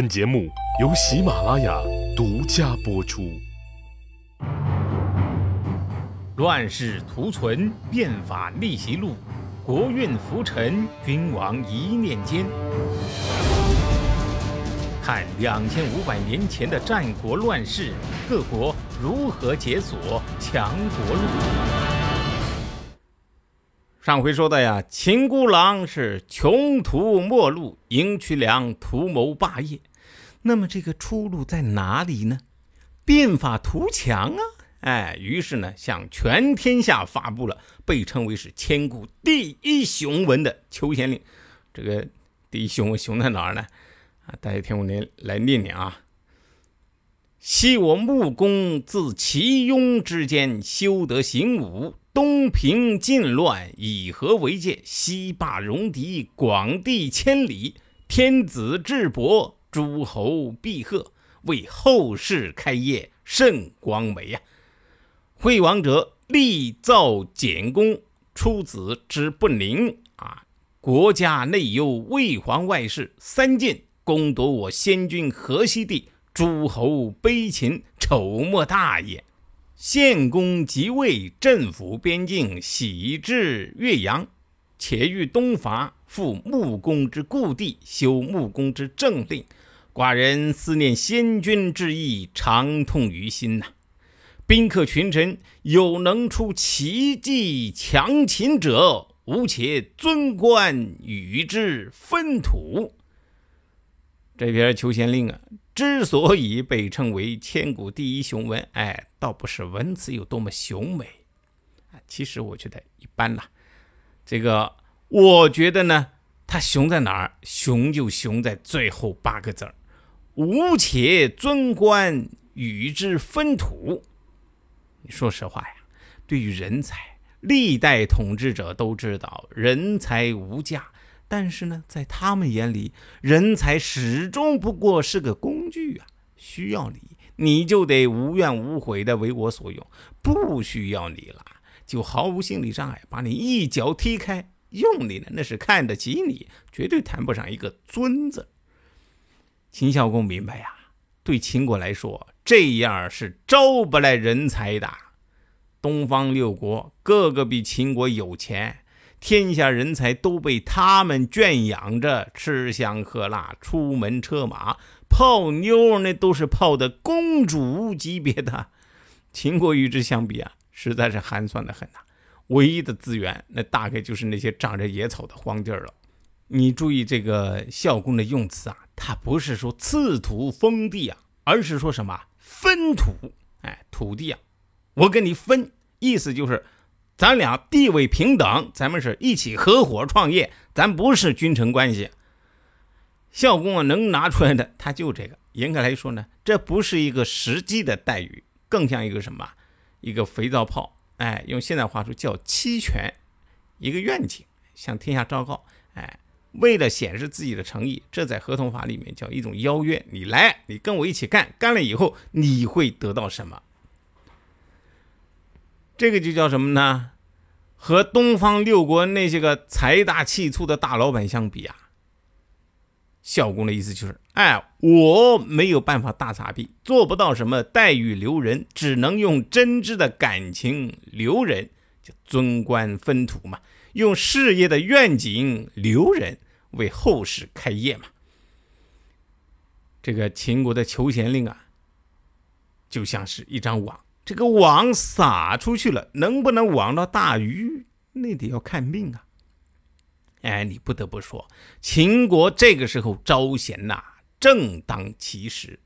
本节目由喜马拉雅独家播出。乱世图存，变法逆袭录，国运浮沉，君王一念间。看两千五百年前的战国乱世，各国如何解锁强国路。上回说的呀，秦孤狼是穷途末路，赢渠梁图谋霸业。那么这个出路在哪里呢？变法图强啊！哎，于是呢，向全天下发布了被称为是千古第一雄文的求贤令。这个第一雄文雄在哪儿呢？啊，大家听我来来念念啊。昔我穆公自其雍之间修得行武，东平晋乱，以和为界，西霸戎狄，广地千里，天子至伯。诸侯必贺，为后世开业，甚光美呀！惠王者，立造简公，出子之不宁啊！国家内忧，魏皇外事，三晋攻夺我先君河西地，诸侯悲秦，丑莫大也。献公即位，镇抚边境，喜至岳阳，且欲东伐，复穆公之故地，修穆公之政令。寡人思念先君之意，长痛于心呐！宾客群臣有能出奇计强秦者，吾且尊官与之分土。这篇求贤令啊，之所以被称为千古第一雄文，哎，倒不是文字有多么雄美啊，其实我觉得一般啦。这个，我觉得呢，它雄在哪儿？雄就雄在最后八个字儿。吾且尊官与之分土。你说实话呀，对于人才，历代统治者都知道人才无价，但是呢，在他们眼里，人才始终不过是个工具啊。需要你，你就得无怨无悔的为我所用；不需要你了，就毫无心理障碍，把你一脚踢开。用你呢，那是看得起你，绝对谈不上一个尊字。秦孝公明白呀，对秦国来说，这样是招不来人才的。东方六国个个比秦国有钱，天下人才都被他们圈养着，吃香喝辣，出门车马，泡妞那都是泡的公主级别的。秦国与之相比啊，实在是寒酸的很呐。唯一的资源，那大概就是那些长着野草的荒地了。你注意这个孝公的用词啊。他不是说赐土封地啊，而是说什么分土？哎，土地啊，我跟你分，意思就是咱俩地位平等，咱们是一起合伙创业，咱不是君臣关系。孝公啊，能拿出来的他就这个。严格来说呢，这不是一个实际的待遇，更像一个什么？一个肥皂泡。哎，用现代话说叫期权，一个愿景向天下昭告。哎。为了显示自己的诚意，这在合同法里面叫一种邀约。你来，你跟我一起干，干了以后你会得到什么？这个就叫什么呢？和东方六国那些个财大气粗的大老板相比啊，孝公的意思就是：哎，我没有办法大撒币，做不到什么待遇留人，只能用真挚的感情留人，就尊官分土嘛。用事业的愿景留人，为后世开业嘛。这个秦国的求贤令啊，就像是一张网，这个网撒出去了，能不能网到大鱼，那得要看命啊。哎，你不得不说，秦国这个时候招贤呐，正当其时。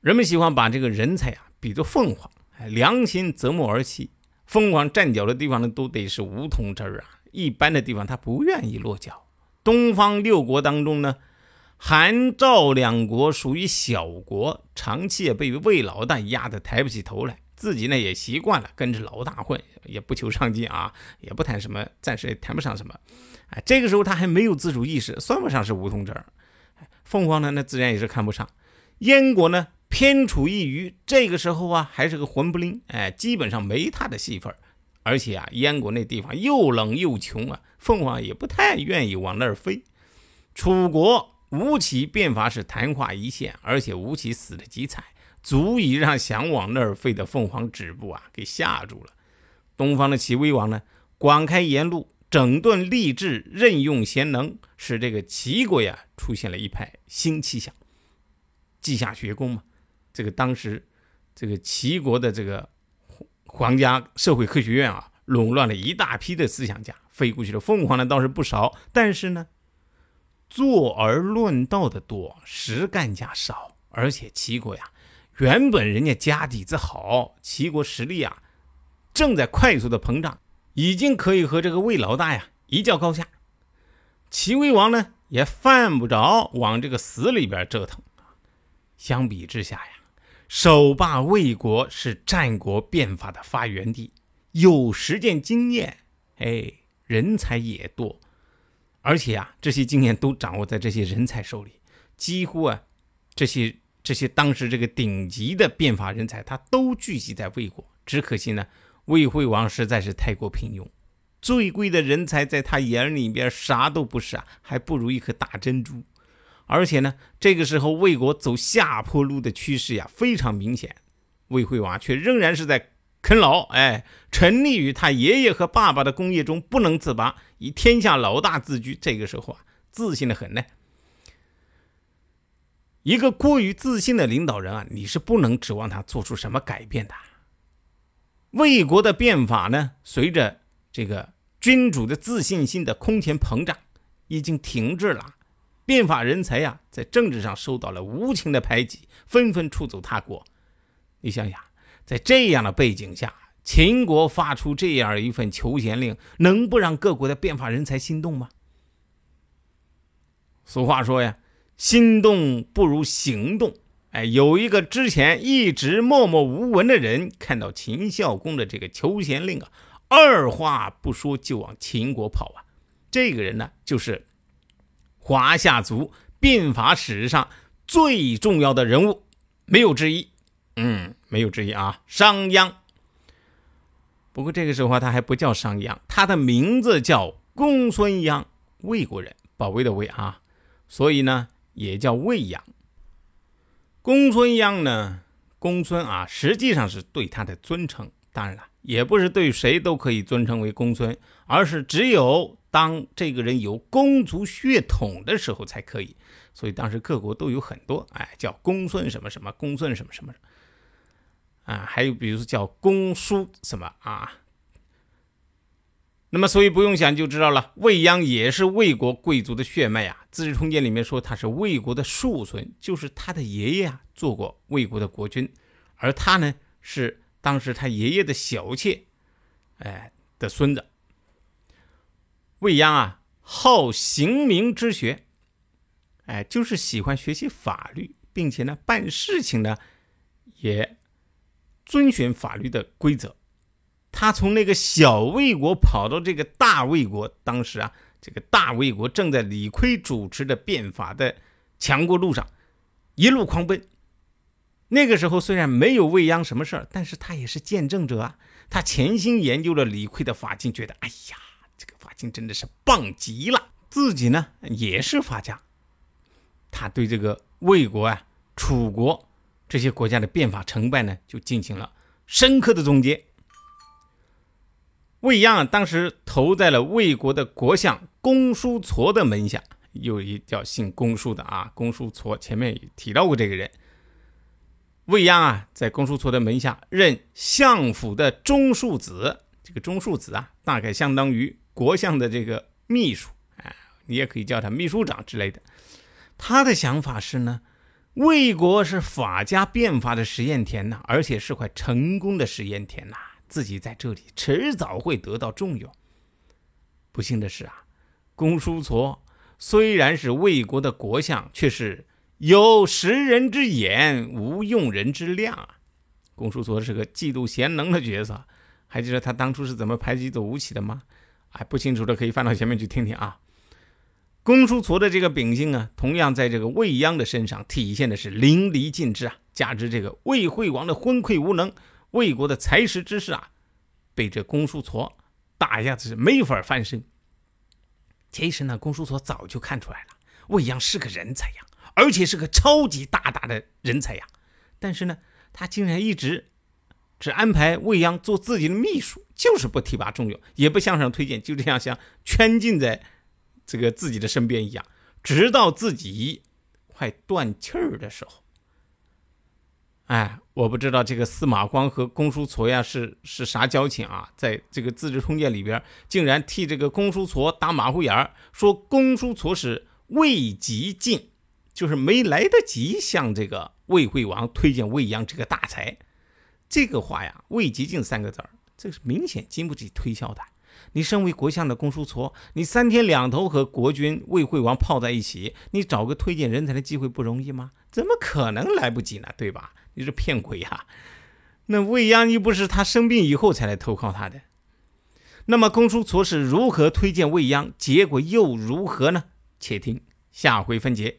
人们喜欢把这个人才啊比作凤凰，哎良心择木而栖。凤凰站脚的地方呢，都得是梧桐枝儿啊。一般的地方，他不愿意落脚。东方六国当中呢，韩赵两国属于小国，长期也被魏老大压得抬不起头来。自己呢也习惯了跟着老大混，也不求上进啊，也不谈什么，暂时也谈不上什么。哎，这个时候他还没有自主意识，算不上是梧桐枝儿。凤凰呢，那自然也是看不上。燕国呢？偏处一隅，这个时候啊，还是个混不吝，哎，基本上没他的戏份而且啊，燕国那地方又冷又穷啊，凤凰也不太愿意往那儿飞。楚国吴起变法是昙花一现，而且吴起死的极惨，足以让想往那儿飞的凤凰止步啊给吓住了。东方的齐威王呢，广开言路，整顿吏治，任用贤能，使这个齐国呀出现了一派新气象。稷下学宫嘛，这个当时这个齐国的这个皇家社会科学院啊，垄乱了一大批的思想家，飞过去的凤凰呢倒是不少，但是呢，坐而论道的多，实干家少，而且齐国呀，原本人家家底子好，齐国实力啊。正在快速的膨胀，已经可以和这个魏老大呀一较高下。齐威王呢也犯不着往这个死里边折腾。相比之下呀，首霸魏国是战国变法的发源地，有实践经验，哎，人才也多，而且啊，这些经验都掌握在这些人才手里。几乎啊，这些这些当时这个顶级的变法人才，他都聚集在魏国。只可惜呢。魏惠王实在是太过平庸，最贵的人才在他眼里边啥都不是啊，还不如一颗大珍珠。而且呢，这个时候魏国走下坡路的趋势呀非常明显，魏惠王却仍然是在啃老，哎，沉溺于他爷爷和爸爸的工业中不能自拔，以天下老大自居。这个时候啊，自信的很呢。一个过于自信的领导人啊，你是不能指望他做出什么改变的。魏国的变法呢，随着这个君主的自信心的空前膨胀，已经停滞了。变法人才呀，在政治上受到了无情的排挤，纷纷出走他国。你想想，在这样的背景下，秦国发出这样一份求贤令，能不让各国的变法人才心动吗？俗话说呀，心动不如行动。哎，有一个之前一直默默无闻的人，看到秦孝公的这个求贤令啊，二话不说就往秦国跑啊。这个人呢，就是华夏族变法史上最重要的人物，没有之一。嗯，没有之一啊，商鞅。不过这个时候他还不叫商鞅，他的名字叫公孙鞅，魏国人，保卫的魏啊，所以呢也叫魏鞅。公孙鞅呢？公孙啊，实际上是对他的尊称。当然了，也不是对谁都可以尊称为公孙，而是只有当这个人有公族血统的时候才可以。所以当时各国都有很多，哎，叫公孙什么什么，公孙什么什么，啊，还有比如说叫公叔什么啊。那么，所以不用想就知道了，魏鞅也是魏国贵族的血脉啊。《资治通鉴》里面说他是魏国的庶孙，就是他的爷爷啊做过魏国的国君，而他呢是当时他爷爷的小妾，哎的孙子。魏鞅啊好刑名之学，哎就是喜欢学习法律，并且呢办事情呢也遵循法律的规则。他从那个小魏国跑到这个大魏国，当时啊，这个大魏国正在李悝主持的变法的强国路上，一路狂奔。那个时候虽然没有魏鞅什么事儿，但是他也是见证者啊。他潜心研究了李悝的法经，觉得哎呀，这个法经真的是棒极了。自己呢也是法家，他对这个魏国啊、楚国这些国家的变法成败呢，就进行了深刻的总结。魏鞅当时投在了魏国的国相公叔痤的门下，有一叫姓公叔的啊，公叔痤前面也提到过这个人。魏鞅啊，在公叔痤的门下任相府的中庶子，这个中庶子啊，大概相当于国相的这个秘书，啊，你也可以叫他秘书长之类的。他的想法是呢，魏国是法家变法的实验田呐，而且是块成功的实验田呐。自己在这里迟早会得到重用。不幸的是啊，公叔痤虽然是魏国的国相，却是有识人之眼，无用人之量啊。公叔痤是个嫉妒贤能的角色，还记得他当初是怎么排挤走吴起的吗？哎，不清楚的可以翻到前面去听听啊。公叔痤的这个秉性啊，同样在这个魏鞅的身上体现的是淋漓尽致啊。加之这个魏惠王的昏聩无能。魏国的才识之士啊，被这公叔痤打一下子是没法翻身。其实呢，公叔痤早就看出来了，魏央是个人才呀，而且是个超级大大的人才呀。但是呢，他竟然一直只安排未央做自己的秘书，就是不提拔重用，也不向上推荐，就这样像圈禁在这个自己的身边一样，直到自己快断气儿的时候。哎，我不知道这个司马光和公叔痤呀是是啥交情啊？在这个《资治通鉴》里边，竟然替这个公叔痤打马虎眼儿，说公叔痤是未及进，就是没来得及向这个魏惠王推荐魏阳这个大才。这个话呀，“未及进”三个字儿，这是明显经不起推敲的。你身为国相的公叔痤，你三天两头和国君魏惠王泡在一起，你找个推荐人才的机会不容易吗？怎么可能来不及呢？对吧？你是骗鬼呀！那未央又不是他生病以后才来投靠他的。那么公叔痤是如何推荐未央，结果又如何呢？且听下回分解。